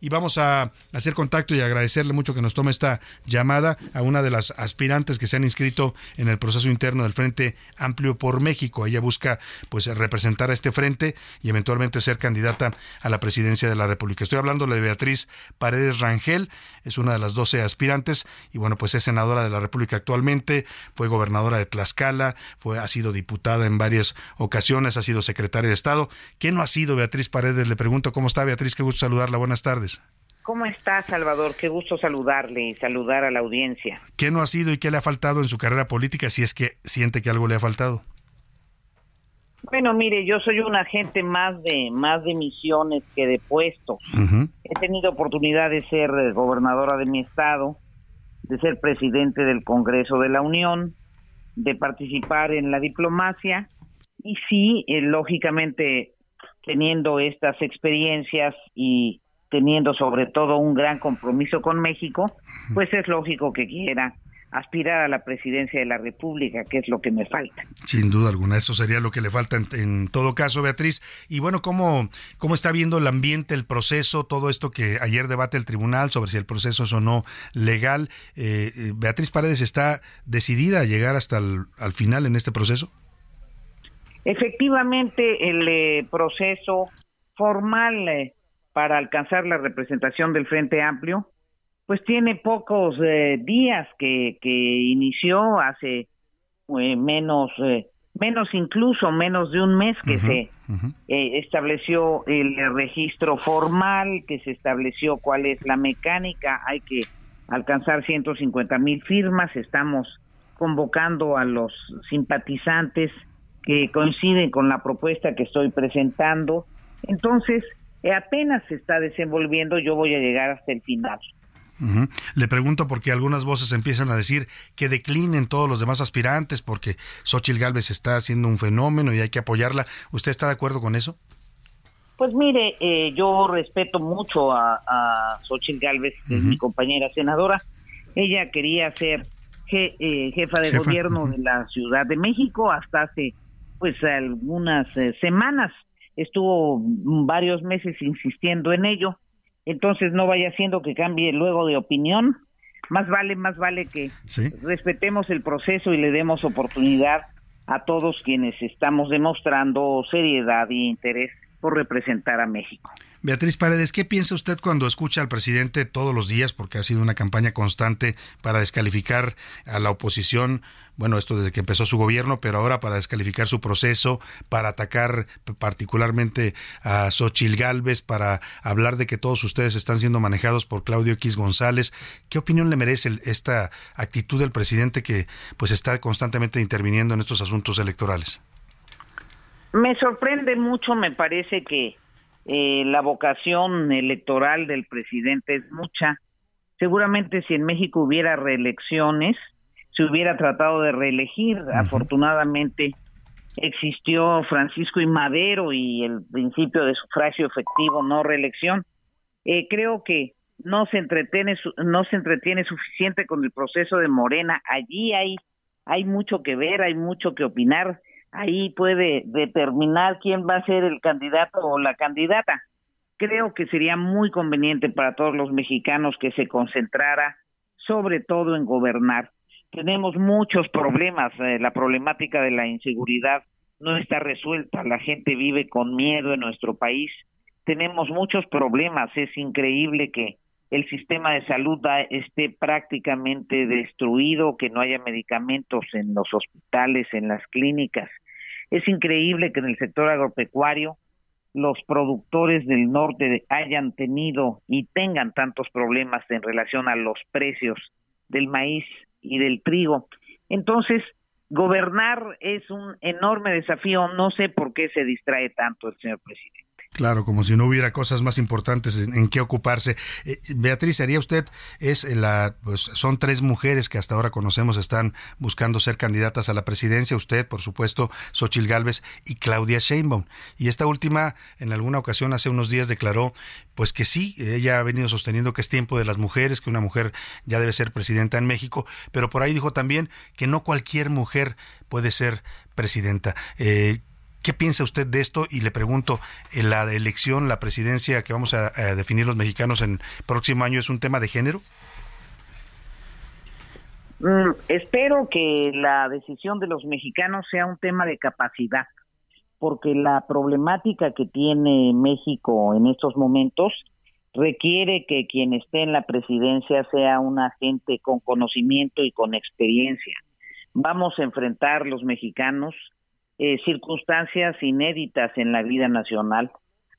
Y vamos a hacer contacto y agradecerle mucho que nos tome esta llamada a una de las aspirantes que se han inscrito en el proceso interno del Frente Amplio por México. Ella busca pues representar a este frente y eventualmente ser candidata a la presidencia de la República. Estoy hablando de Beatriz Paredes Rangel, es una de las 12 aspirantes y bueno, pues es senadora de la República actualmente, fue gobernadora de Tlaxcala, fue ha sido diputada en varias ocasiones, ha sido secretaria de Estado. ¿Qué no ha sido Beatriz Paredes? Le pregunto cómo está Beatriz, qué gusto saludarla. Buenas tardes. ¿Cómo está, Salvador? Qué gusto saludarle y saludar a la audiencia. ¿Qué no ha sido y qué le ha faltado en su carrera política si es que siente que algo le ha faltado? Bueno, mire, yo soy un agente más de más de misiones que de puestos. He tenido oportunidad de ser eh, gobernadora de mi estado, de ser presidente del Congreso de la Unión, de participar en la diplomacia y sí, eh, lógicamente teniendo estas experiencias y teniendo sobre todo un gran compromiso con México, pues es lógico que quiera aspirar a la presidencia de la República, que es lo que me falta. Sin duda alguna, eso sería lo que le falta en, todo caso, Beatriz. Y bueno, ¿cómo, ¿cómo está viendo el ambiente, el proceso, todo esto que ayer debate el tribunal sobre si el proceso es o no legal? Eh, eh, Beatriz Paredes está decidida a llegar hasta el al final en este proceso. Efectivamente, el eh, proceso formal para alcanzar la representación del Frente Amplio, pues tiene pocos eh, días que, que, inició hace eh, menos, eh, menos incluso menos de un mes que se estableció el registro formal, que se estableció cuál es la mecánica, hay que alcanzar 150 mil firmas, estamos convocando a los simpatizantes que coinciden con la propuesta que estoy presentando. Entonces, eh, apenas se está desenvolviendo, yo voy a llegar hasta el final. Le pregunto porque algunas voces empiezan a decir que declinen todos los demás aspirantes porque Xochitl Galvez está haciendo un fenómeno y hay que apoyarla. ¿Usted está de acuerdo con eso? Pues mire, eh, yo respeto mucho a, a Xochitl Galvez, que es mi compañera senadora. Ella quería ser eh, jefa de gobierno de la Ciudad de México hasta hace pues algunas semanas estuvo varios meses insistiendo en ello, entonces no vaya siendo que cambie luego de opinión. Más vale, más vale que respetemos el proceso y le demos oportunidad a todos quienes estamos demostrando seriedad y interés por representar a México. Beatriz Paredes, ¿qué piensa usted cuando escucha al presidente todos los días, porque ha sido una campaña constante para descalificar a la oposición? Bueno, esto desde que empezó su gobierno, pero ahora para descalificar su proceso, para atacar particularmente a Xochil Gálvez, para hablar de que todos ustedes están siendo manejados por Claudio X González. ¿Qué opinión le merece esta actitud del presidente que pues está constantemente interviniendo en estos asuntos electorales? Me sorprende mucho, me parece que eh, la vocación electoral del presidente es mucha. Seguramente si en México hubiera reelecciones, se hubiera tratado de reelegir. Afortunadamente existió Francisco y Madero y el principio de sufragio efectivo, no reelección. Eh, creo que no se entretiene no se entretiene suficiente con el proceso de Morena. Allí hay hay mucho que ver, hay mucho que opinar ahí puede determinar quién va a ser el candidato o la candidata. Creo que sería muy conveniente para todos los mexicanos que se concentrara sobre todo en gobernar. Tenemos muchos problemas, eh, la problemática de la inseguridad no está resuelta, la gente vive con miedo en nuestro país, tenemos muchos problemas, es increíble que el sistema de salud esté prácticamente destruido, que no haya medicamentos en los hospitales, en las clínicas. Es increíble que en el sector agropecuario los productores del norte hayan tenido y tengan tantos problemas en relación a los precios del maíz y del trigo. Entonces, gobernar es un enorme desafío. No sé por qué se distrae tanto el señor presidente. Claro, como si no hubiera cosas más importantes en, qué ocuparse. Eh, Beatriz, ¿haría usted? Es la, pues, son tres mujeres que hasta ahora conocemos están buscando ser candidatas a la presidencia. Usted, por supuesto, Xochil Gálvez y Claudia Sheinbaum. Y esta última, en alguna ocasión, hace unos días declaró, pues que sí, ella ha venido sosteniendo que es tiempo de las mujeres, que una mujer ya debe ser presidenta en México, pero por ahí dijo también que no cualquier mujer puede ser presidenta. Eh, ¿Qué piensa usted de esto? Y le pregunto, ¿la elección, la presidencia que vamos a, definir los mexicanos en próximo año es un tema de género? Mm, espero que la decisión de los mexicanos sea un tema de capacidad, porque la problemática que tiene México en estos momentos requiere que quien esté en la presidencia sea una gente con conocimiento y con experiencia. Vamos a enfrentar los mexicanos eh, circunstancias inéditas en la vida nacional.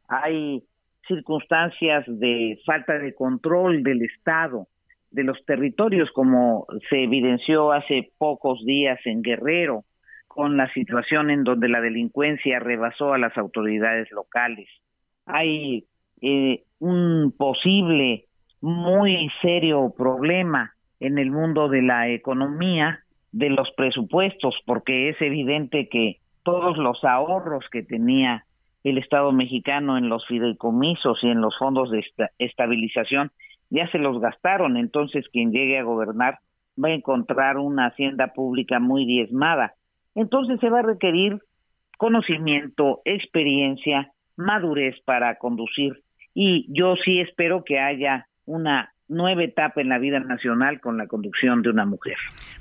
Hay circunstancias de falta de control del Estado, de los territorios, como se evidenció hace pocos días en Guerrero, con la situación en donde la delincuencia rebasó a las autoridades locales. Hay eh, un posible muy serio problema en el mundo de la economía, de los presupuestos, porque es evidente que todos los ahorros que tenía el Estado mexicano en los fideicomisos y en los fondos de estabilización ya se los gastaron, entonces quien llegue a gobernar va a encontrar una hacienda pública muy diezmada. Entonces se va a requerir conocimiento, experiencia, madurez para conducir y yo sí espero que haya una nueva etapa en la vida nacional con la conducción de una mujer.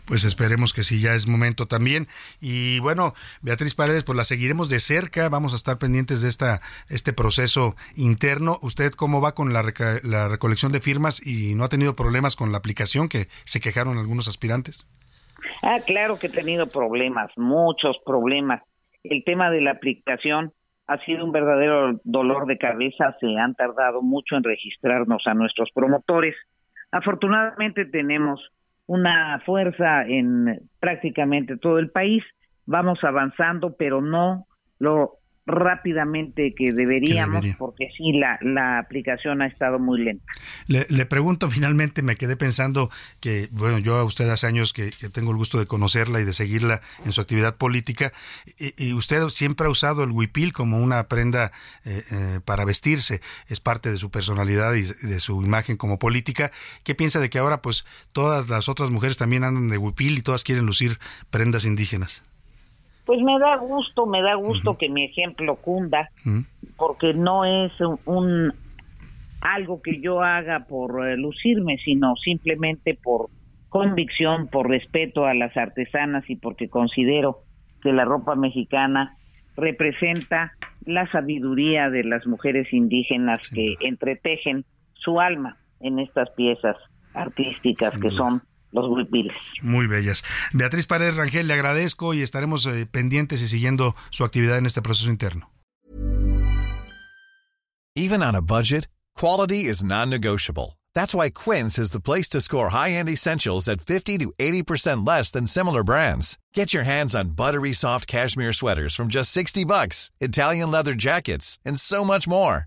Pues esperemos que sí, ya es momento también. Y bueno, Beatriz Paredes, pues la seguiremos de cerca, vamos a estar pendientes de esta, este proceso interno. ¿Usted cómo va con la, la recolección de firmas y no ha tenido problemas con la aplicación que se quejaron algunos aspirantes? Ah, claro que he tenido problemas, muchos problemas. El tema de la aplicación ha sido un verdadero dolor de cabeza, se han tardado mucho en registrarnos a nuestros promotores. Afortunadamente tenemos una fuerza en prácticamente todo el país, vamos avanzando, pero no lo rápidamente que deberíamos, porque sí, la, la aplicación ha estado muy lenta. Le, pregunto, finalmente me quedé pensando que, bueno, yo a usted hace años que, tengo el gusto de conocerla y de seguirla en su actividad política, y, usted siempre ha usado el huipil como una prenda eh, eh, para vestirse, es parte de su personalidad y de su imagen como política. ¿Qué piensa de que ahora pues todas las otras mujeres también andan de huipil y todas quieren lucir prendas indígenas? Pues me da gusto, me da gusto que mi ejemplo cunda, porque no es un, algo que yo haga por eh, lucirme, sino simplemente por convicción, por respeto a las artesanas y porque considero que la ropa mexicana representa la sabiduría de las mujeres indígenas que entretejen su alma en estas piezas artísticas que son los huipiles. Muy bellas. Beatriz Paredes Rangel, le agradezco y estaremos eh, pendientes y siguiendo su actividad en este proceso interno. Even on a budget, quality is non-negotiable. That's why Quince is the place to score high-end essentials at 50 to 80% less than similar brands. Get your hands on buttery soft cashmere sweaters from just 60 bucks, Italian leather jackets, and so much more.